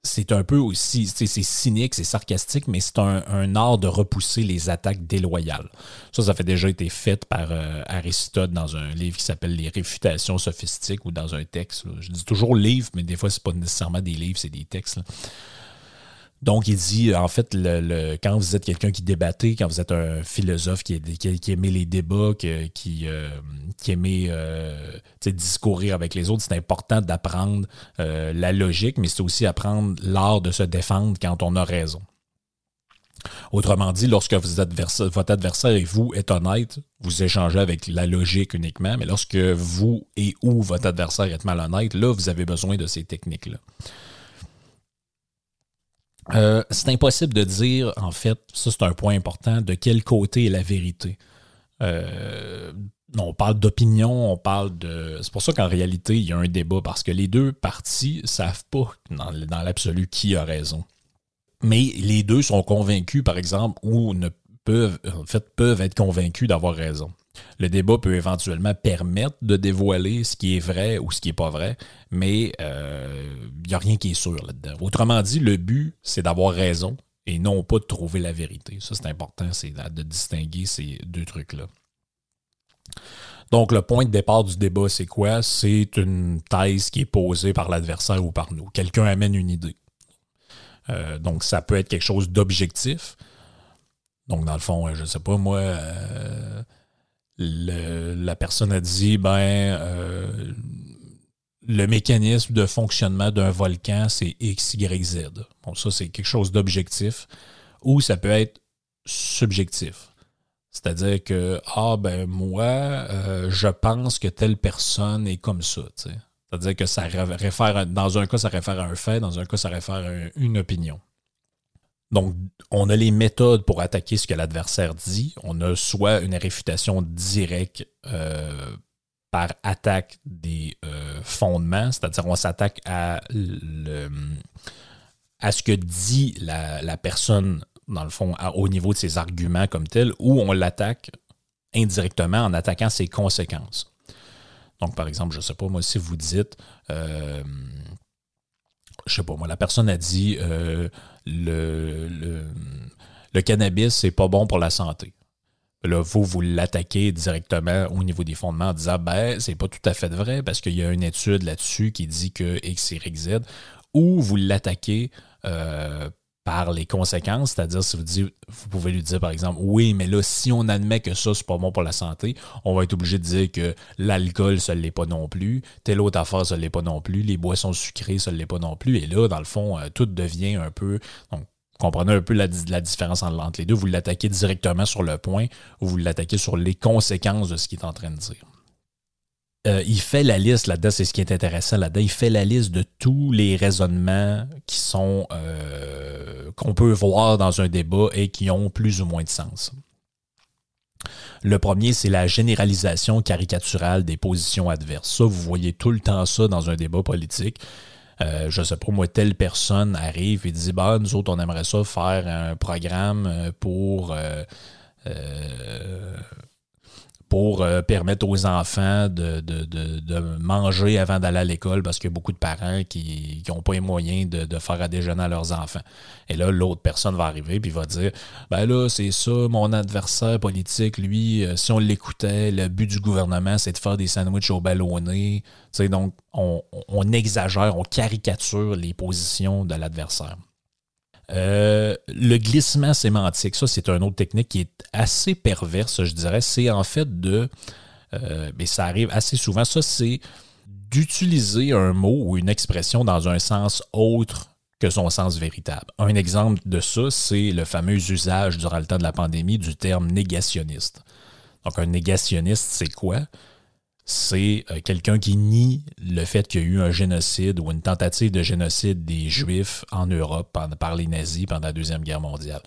c'est un peu aussi, c'est cynique, c'est sarcastique, mais c'est un, art de repousser les attaques déloyales. Ça, ça fait déjà été fait par euh, Aristote dans un livre qui s'appelle Les réfutations sophistiques ou dans un texte. Je dis toujours livre, mais des fois, c'est pas nécessairement des livres, c'est des textes. Donc, il dit, en fait, quand vous êtes quelqu'un qui débattait, quand vous êtes un philosophe qui, qui, aimait les débats, qui, qui, euh, aimait euh, discourir avec les autres, c'est important d'apprendre euh, la logique, mais c'est aussi apprendre l'art de se défendre quand on a raison. Autrement dit, lorsque votre adversaire et vous êtes honnête, vous échangez avec la logique uniquement, mais lorsque vous et ou votre adversaire êtes malhonnête, là, vous avez besoin de ces techniques-là. Euh, c'est impossible de dire, en fait, ça c'est un point important, de quel côté est la vérité. Euh, on parle d'opinion, on parle de. C'est pour ça qu'en réalité, il y a un débat, parce que les deux parties ne savent pas dans, l'absolu qui a raison. Mais les deux sont convaincus, par exemple, ou ne peuvent, en fait, peuvent être convaincus d'avoir raison. Le débat peut éventuellement permettre de dévoiler ce qui est vrai ou ce qui n'est pas vrai, mais il euh, n'y a rien qui est sûr là-dedans. Autrement dit, le but, c'est d'avoir raison et non pas de trouver la vérité. Ça, c'est important, c'est de distinguer ces deux trucs-là. Donc, le point de départ du débat, c'est quoi? C'est une thèse qui est posée par l'adversaire ou par nous. Quelqu'un amène une idée. Euh, donc, ça peut être quelque chose d'objectif. Donc, dans le fond, je ne sais pas, moi, euh, la personne a dit, ben, euh, le mécanisme de fonctionnement d'un volcan, c'est X, Y, Z. Bon, ça, c'est quelque chose d'objectif. Ou ça peut être subjectif. C'est-à-dire que, ah, ben, moi, euh, je pense que telle personne est comme ça. C'est-à-dire que ça réfère, dans un cas, ça réfère à un fait, dans un cas, ça réfère à une opinion. Donc, on a les méthodes pour attaquer ce que l'adversaire dit. On a soit une réfutation directe euh, par attaque des euh, fondements, c'est-à-dire on s'attaque à, ce que dit la, personne, dans le fond, au niveau de ses arguments comme tel, ou on l'attaque indirectement en attaquant ses conséquences. Donc, par exemple, je ne sais pas, moi, si vous dites, euh, je sais pas, moi, la personne a dit euh, le, le, cannabis, c'est pas bon pour la santé. Là, vous, vous l'attaquez directement au niveau des fondements en disant ben, c'est pas tout à fait vrai parce qu'il y a une étude là-dessus qui dit que X, Y, Z. Ou vous l'attaquez euh, par les conséquences, c'est-à-dire si vous dites, vous pouvez lui dire par exemple, oui, mais là, si on admet que ça, c'est pas bon pour la santé, on va être obligé de dire que l'alcool, ça ne l'est pas non plus, telle autre affaire, ça ne l'est pas non plus, les boissons sucrées, ça ne l'est pas non plus. Et là, dans le fond, euh, tout devient un peu. Donc, comprenez un peu la, la différence entre les deux. Vous l'attaquez directement sur le point ou vous l'attaquez sur les conséquences de ce qu'il est en train de dire. Euh, il fait la liste là-dedans, c'est ce qui est intéressant là-dedans. Il fait la liste de tous les raisonnements qui sont euh, qu'on peut voir dans un débat et qui ont plus ou moins de sens. Le premier, c'est la généralisation caricaturale des positions adverses. Ça, vous voyez tout le temps ça dans un débat politique. Euh, je sais pas, moi, telle personne arrive et dit bah, nous autres, on aimerait ça faire un programme pour pour euh, permettre aux enfants de, de, de, manger avant d'aller à l'école parce qu'il y a beaucoup de parents qui n'ont pas les moyens de, faire à déjeuner à leurs enfants. Et là, l'autre personne va arriver et va dire Ben là, c'est ça, mon adversaire politique, lui, euh, si on l'écoutait, le but du gouvernement, c'est de faire des sandwichs au ballonné. donc, on, on exagère, on caricature les positions de l'adversaire. Euh, le glissement sémantique, ça, c'est une autre technique qui est assez perverse, je dirais. C'est en fait de. Euh, mais ça arrive assez souvent. Ça, c'est d'utiliser un mot ou une expression dans un sens autre que son sens véritable. Un exemple de ça, c'est le fameux usage durant le temps de la pandémie du terme négationniste. Donc, un négationniste, c'est quoi? C'est euh, quelqu'un qui nie le fait qu'il y a eu un génocide ou une tentative de génocide des Juifs en Europe par les nazis pendant la Deuxième Guerre mondiale.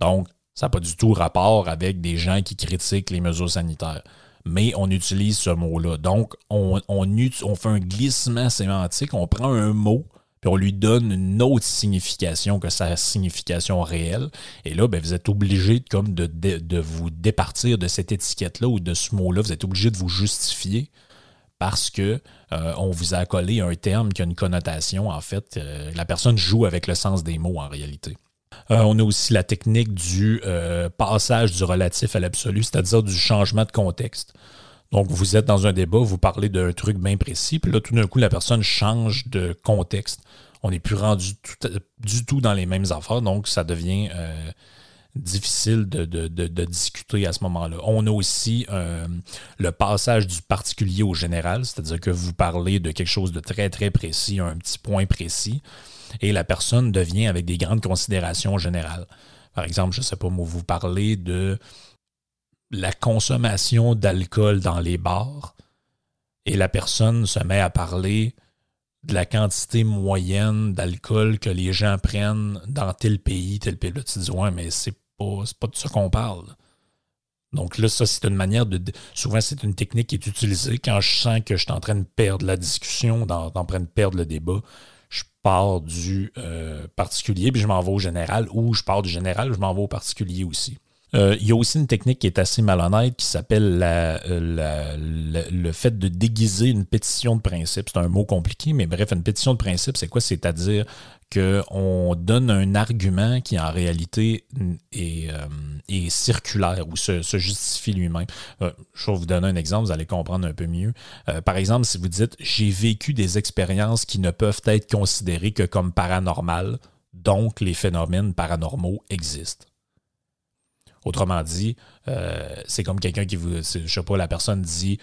Donc, ça n'a pas du tout rapport avec des gens qui critiquent les mesures sanitaires. Mais on utilise ce mot-là. Donc, on, on fait un glissement sémantique, on prend un mot puis on lui donne une autre signification que sa signification réelle. Et là, ben, vous êtes obligé de, vous départir de cette étiquette-là ou de ce mot-là. Vous êtes obligé de vous justifier parce que euh, on vous a collé un terme qui a une connotation. En fait, euh, la personne joue avec le sens des mots en réalité. Euh, on a aussi la technique du passage du relatif à l'absolu, c'est-à-dire du changement de contexte. Donc, vous êtes dans un débat, vous parlez d'un truc bien précis, puis là, tout d'un coup, la personne change de contexte. On n'est plus rendu du tout dans les mêmes affaires, donc ça devient euh, difficile de, discuter à ce moment-là. On a aussi euh, le passage du particulier au général, c'est-à-dire que vous parlez de quelque chose de très, très précis, un petit point précis, et la personne devient avec des grandes considérations générales. Par exemple, je ne sais pas, moi, vous parlez de la consommation d'alcool dans les bars et la personne se met à parler de la quantité moyenne d'alcool que les gens prennent dans tel pays, tel pays. Là, tu dis, ouais, mais c'est pas, pas de ça qu'on parle. Donc là, ça, c'est une manière de. Souvent, c'est une technique qui est utilisée quand je sens que je suis en train de perdre la discussion, en, train de perdre le débat. Je pars du euh, particulier, puis je m'en vais au général, ou je pars du général, je m'en vais au particulier aussi. Euh, il y a aussi une technique qui est assez malhonnête qui s'appelle euh, le fait de déguiser une pétition de principe. C'est un mot compliqué, mais bref, une pétition de principe, c'est quoi? C'est-à-dire qu'on donne un argument qui en réalité est, euh, circulaire ou se, justifie lui-même. je vais vous donner un exemple, vous allez comprendre un peu mieux. par exemple, si vous dites j'ai vécu des expériences qui ne peuvent être considérées que comme paranormales, donc les phénomènes paranormaux existent. Autrement dit, euh, c'est comme quelqu'un qui vous. Je sais pas, la personne dit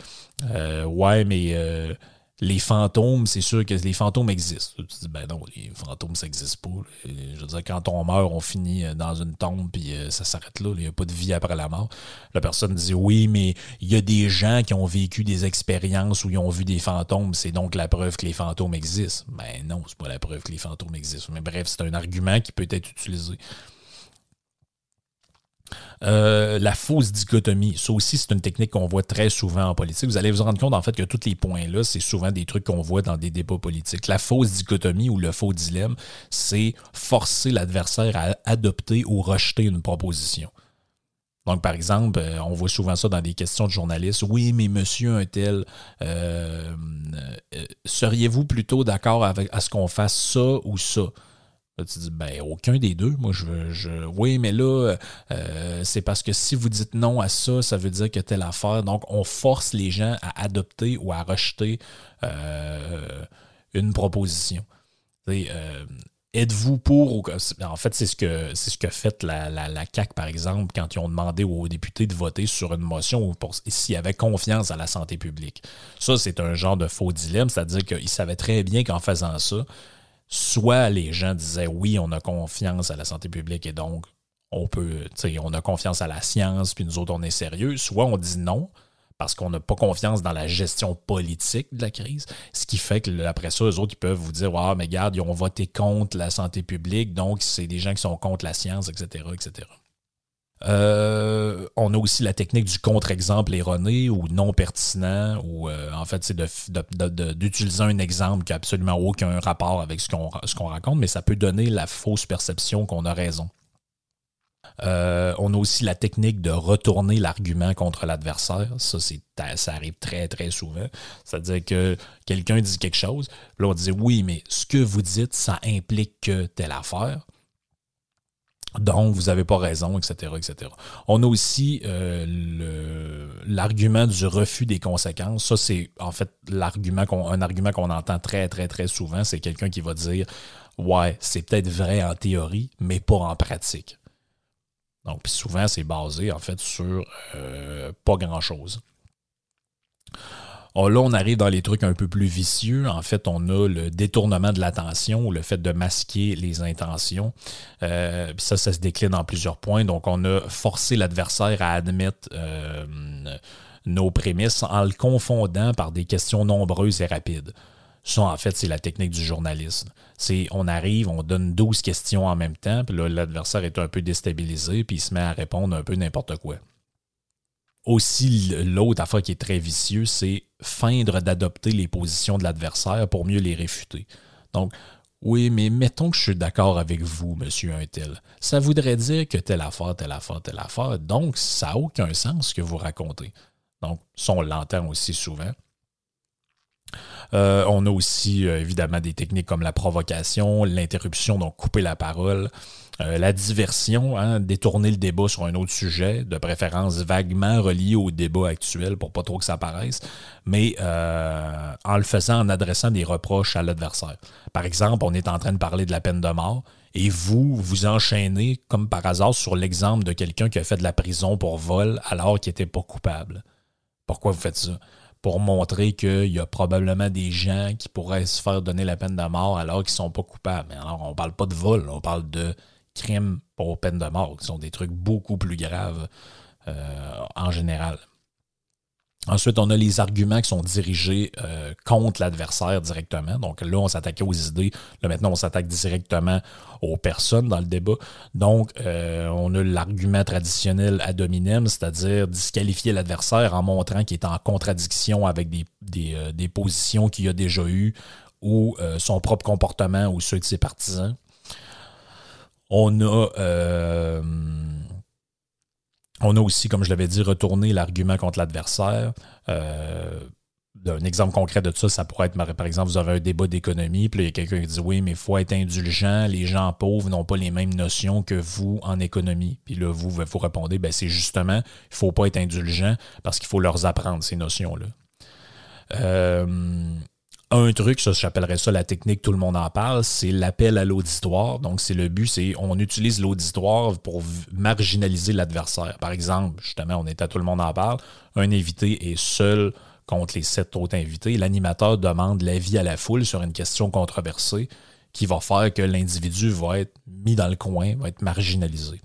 euh, Ouais, mais euh, les fantômes, c'est sûr que les fantômes existent. Tu dis Ben non, les fantômes, ça n'existe pas. Je veux dire, quand on meurt, on finit dans une tombe, puis ça s'arrête là. Il n'y a pas de vie après la mort. La personne dit Oui, mais il y a des gens qui ont vécu des expériences où ils ont vu des fantômes. C'est donc la preuve que les fantômes existent. Ben non, c'est pas la preuve que les fantômes existent. Mais bref, c'est un argument qui peut être utilisé. Euh, la fausse dichotomie, ça aussi, c'est une technique qu'on voit très souvent en politique. Vous allez vous rendre compte, en fait, que tous les points-là, c'est souvent des trucs qu'on voit dans des débats politiques. La fausse dichotomie ou le faux dilemme, c'est forcer l'adversaire à adopter ou rejeter une proposition. Donc, par exemple, euh, on voit souvent ça dans des questions de journalistes. Oui, mais monsieur un tel, euh, seriez-vous plutôt d'accord avec à ce qu'on fasse ça ou ça? Tu dis, ben, aucun des deux. Moi, je veux. Je, oui, mais là, euh, c'est parce que si vous dites non à ça, ça veut dire que telle affaire. Donc, on force les gens à adopter ou à rejeter euh, une proposition. Euh, êtes-vous pour ou en fait c'est ce que c'est ce que fait la, la, CAC par exemple quand ils ont demandé aux députés de voter sur une motion s'il y avait confiance à la santé publique. Ça c'est un genre de faux dilemme, c'est-à-dire qu'ils savaient très bien qu'en faisant ça, soit les gens disaient oui, on a confiance à la santé publique et donc on peut, on a confiance à la science, puis nous autres, on est sérieux, soit on dit non parce qu'on n'a pas confiance dans la gestion politique de la crise, ce qui fait que après ça, eux autres, ils peuvent vous dire Ah, mais regarde, ils ont voté contre la santé publique, donc c'est des gens qui sont contre la science, etc., etc. Euh, on a aussi la technique du contre-exemple erroné ou non pertinent, ou euh, en fait, c'est d'utiliser un exemple qui n'a absolument aucun rapport avec ce qu'on raconte, mais ça peut donner la fausse perception qu'on a raison. Euh, on a aussi la technique de retourner l'argument contre l'adversaire. Ça, ça arrive très, très souvent. C'est-à-dire que quelqu'un dit quelque chose, là, dit oui, mais ce que vous dites, ça implique que telle affaire. Donc, vous n'avez pas raison, etc., etc. On a aussi euh, l'argument du refus des conséquences. Ça, c'est en fait un argument qu'on entend très, très, très souvent. C'est quelqu'un qui va dire Ouais, c'est peut-être vrai en théorie, mais pas en pratique. Donc, souvent, c'est basé en fait sur euh, pas grand-chose. Oh, là, on arrive dans les trucs un peu plus vicieux. En fait, on a le détournement de l'attention, le fait de masquer les intentions. Euh, ça, ça se décline en plusieurs points. Donc, on a forcé l'adversaire à admettre euh, nos prémices en le confondant par des questions nombreuses et rapides. Ça, en fait, c'est la technique du journalisme. C'est on arrive, on donne 12 questions en même temps, puis là, l'adversaire est un peu déstabilisé, puis il se met à répondre un peu n'importe quoi aussi, l'autre affaire qui est très vicieux, c'est feindre d'adopter les positions de l'adversaire pour mieux les réfuter. Donc, oui, mais mettons que je suis d'accord avec vous, monsieur Untel. Ça voudrait dire que telle affaire, telle affaire, telle affaire. Donc, ça n'a aucun sens ce que vous racontez. Donc, ça, on l'entend aussi souvent. Euh, on a aussi euh, évidemment des techniques comme la provocation, l'interruption, donc couper la parole, euh, la diversion, hein, détourner le débat sur un autre sujet, de préférence vaguement relié au débat actuel pour pas trop que ça paraisse, mais en le faisant en adressant des reproches à l'adversaire. Par exemple, on est en train de parler de la peine de mort et vous vous enchaînez comme par hasard sur l'exemple de quelqu'un qui a fait de la prison pour vol alors qu'il n'était pas coupable. Pourquoi vous faites ça? pour montrer qu'il y a probablement des gens qui pourraient se faire donner la peine de mort alors qu'ils ne sont pas coupables. Mais alors, on ne parle pas de vol, on parle de crimes pour peine de mort, qui sont des trucs beaucoup plus graves euh, en général. Ensuite, on a les arguments qui sont dirigés euh, contre l'adversaire directement. Donc là, on s'attaquait aux idées. Là, maintenant, on s'attaque directement aux personnes dans le débat. Donc, euh, on a l'argument traditionnel ad hominem, c'est-à-dire disqualifier l'adversaire en montrant qu'il est en contradiction avec des, des, des positions qu'il a déjà eues ou son propre comportement ou ceux de ses partisans. On a on a aussi, comme je l'avais dit, retourné l'argument contre l'adversaire. Euh, un exemple concret de ça, ça pourrait être, par exemple, vous avez un débat d'économie, puis il y a quelqu'un qui dit oui, mais il faut être indulgent, les gens pauvres n'ont pas les mêmes notions que vous en économie. Puis là, vous, vous répondez, ben, c'est justement, il ne faut pas être indulgent parce qu'il faut leur apprendre ces notions-là. Euh, un truc, ça, j'appellerais ça la technique, tout le monde en parle, c'est l'appel à l'auditoire. Donc, c'est le but, c'est on utilise l'auditoire pour marginaliser l'adversaire. Par exemple, justement, on est à tout le monde en parle, un invité est seul contre les sept autres invités. L'animateur demande l'avis à la foule sur une question controversée qui va faire que l'individu va être mis dans le coin, va être marginalisé.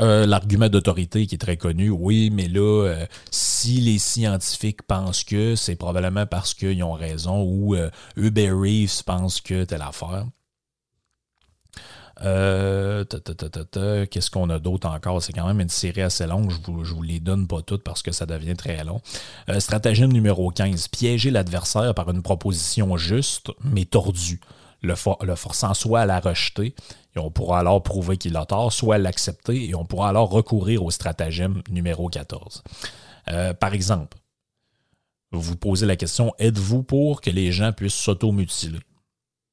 Euh, l'argument d'autorité qui est très connu, oui, mais là, euh, si les scientifiques pensent que, c'est probablement parce qu'ils ont raison, ou euh, Uber Reeves pense que telle affaire. Qu'est-ce qu'on a d'autre encore? C'est quand même une série assez longue. Je vous, vous les donne pas toutes parce que ça devient très long. stratagème numéro 15. Piéger l'adversaire par une proposition juste, mais tordue. Le, forçant soit à la rejeter on pourra alors prouver qu'il a tort, soit l'accepter et on pourra alors recourir au stratagème numéro 14. Euh, par exemple, vous vous posez la question êtes-vous pour que les gens puissent s'automutiler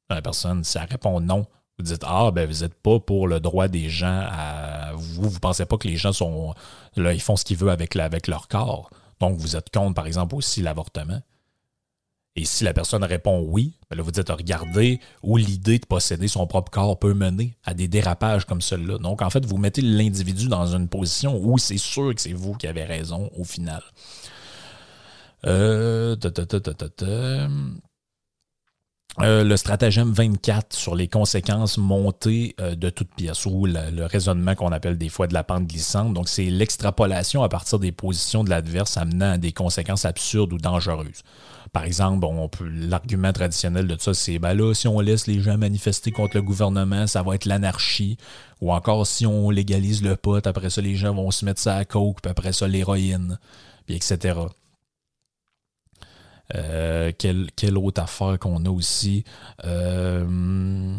La personne, si elle répond non, vous dites Ah, ben vous n'êtes pas pour le droit des gens à. Vous, vous pensez pas que les gens sont. Là, ils font ce qu'ils veulent avec, avec leur corps. Donc, vous êtes contre, par exemple, aussi l'avortement. Et si la personne répond oui, ben vous dites regardez où l'idée de posséder son propre corps peut mener à des dérapages comme celui-là. Donc en fait, vous mettez l'individu dans une position où c'est sûr que c'est vous qui avez raison au final. Euh, euh, le stratagème 24 sur les conséquences montées euh, de toute pièce ou le raisonnement qu'on appelle des fois de la pente glissante. Donc, c'est l'extrapolation à partir des positions de l'adverse amenant à des conséquences absurdes ou dangereuses. Par exemple, l'argument traditionnel de ça, c'est ben là, si on laisse les gens manifester contre le gouvernement, ça va être l'anarchie. Ou encore, si on légalise le pot, après ça, les gens vont se mettre ça à coke, puis après ça, l'héroïne, puis etc. Euh, quelle, autre affaire qu'on a aussi? Euh,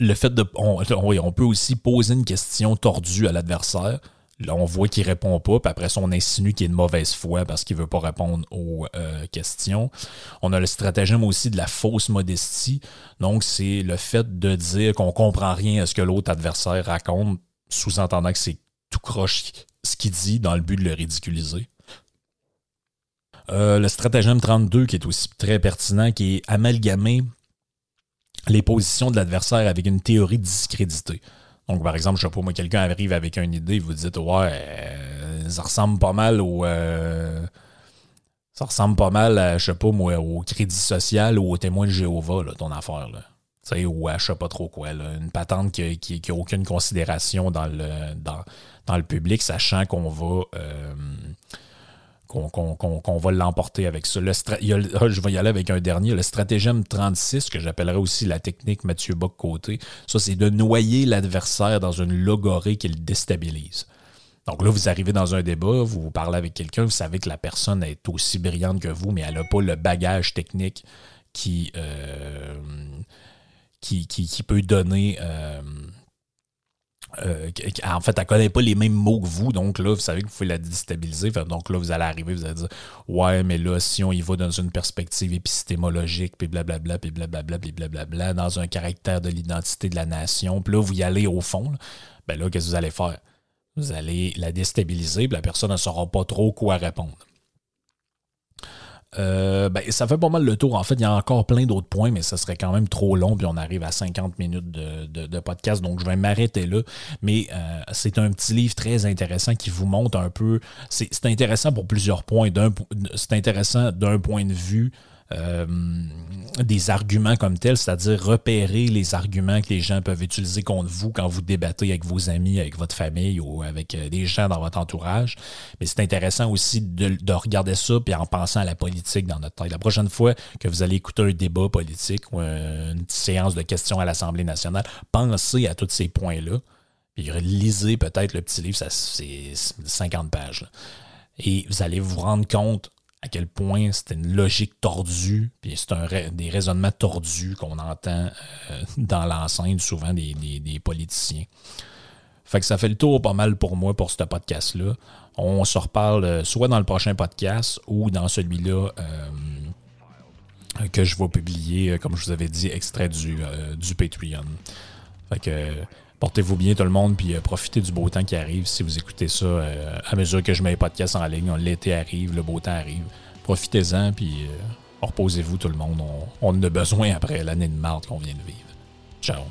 le fait de. On peut aussi poser une question tordue à l'adversaire. Là, on voit qu'il répond pas, puis après on insinue qu'il est de mauvaise foi parce qu'il veut pas répondre aux euh, questions. On a le stratagème aussi de la fausse modestie. Donc, c'est le fait de dire qu'on comprend rien à ce que l'autre adversaire raconte, sous-entendant que c'est tout croche ce qu'il dit dans le but de le ridiculiser. Euh, le stratagème 32, qui est aussi très pertinent, qui est amalgamer les positions de l'adversaire avec une théorie discréditée. Donc, par exemple, je sais pas, moi, quelqu'un arrive avec une idée, vous dites, ouais, euh, ça ressemble pas mal au. Euh, ça ressemble pas mal à, je sais pas, moi, au crédit social ou au témoin de Jéhovah, là, ton affaire, là. sais, ou à je sais pas trop quoi, là, une patente qui n'a aucune considération dans le, dans, dans le public, sachant qu'on va. Euh, qu'on va l'emporter avec ça. je vais y aller avec un dernier, le stratagème 36, que j'appellerais aussi la technique Mathieu Bock-Côté. Ça, c'est de noyer l'adversaire dans une logorée qui le déstabilise. Donc là, vous arrivez dans un débat, vous, vous parlez avec quelqu'un, vous savez que la personne est aussi brillante que vous, mais elle n'a pas le bagage technique qui, euh, qui, qui, peut donner... Euh, euh, en fait, elle connaît pas les mêmes mots que vous, donc là, vous savez que vous pouvez la déstabiliser. Donc là, vous allez arriver, vous allez dire Ouais, mais là, si on y va dans une perspective épistémologique, puis blablabla, puis blablabla, puis blablabla, dans un caractère de l'identité de la nation, puis là, vous y allez au fond, là, ben là, qu'est-ce que vous allez faire? Vous allez la déstabiliser, puis la personne ne saura pas trop quoi répondre. Euh, ben, ça fait pas mal le tour. En fait, il y a encore plein d'autres points, mais ça serait quand même trop long, puis on arrive à 50 minutes de, podcast, donc je vais m'arrêter là. Mais euh, c'est un petit livre très intéressant qui vous montre un peu. C'est intéressant pour plusieurs points. C'est intéressant d'un point de vue euh, des arguments comme tels, c'est-à-dire repérer les arguments que les gens peuvent utiliser contre vous quand vous débattez avec vos amis, avec votre famille ou avec euh, des gens dans votre entourage. Mais c'est intéressant aussi de, regarder ça puis en pensant à la politique dans notre tête. La prochaine fois que vous allez écouter un débat politique ou une séance de questions à l'Assemblée nationale, pensez à tous ces points-là. Puis lisez peut-être le petit livre, c'est 50 pages. Et vous allez vous rendre compte à quel point c'est une logique tordue, puis c'est un, des raisonnements tordus qu'on entend euh, dans l'enceinte souvent des, politiciens. Fait que ça fait le tour pas mal pour moi pour ce podcast-là. On se reparle euh, soit dans le prochain podcast ou dans celui-là euh, que je vais publier, comme je vous avais dit, extrait du, du Patreon. Fait que Portez-vous bien tout le monde, puis euh, profitez du beau temps qui arrive. Si vous écoutez ça euh, à mesure que je mets les podcasts en ligne, l'été arrive, le beau temps arrive. Profitez-en, puis euh, reposez-vous tout le monde. On, on a besoin après l'année de marde qu'on vient de vivre. Ciao.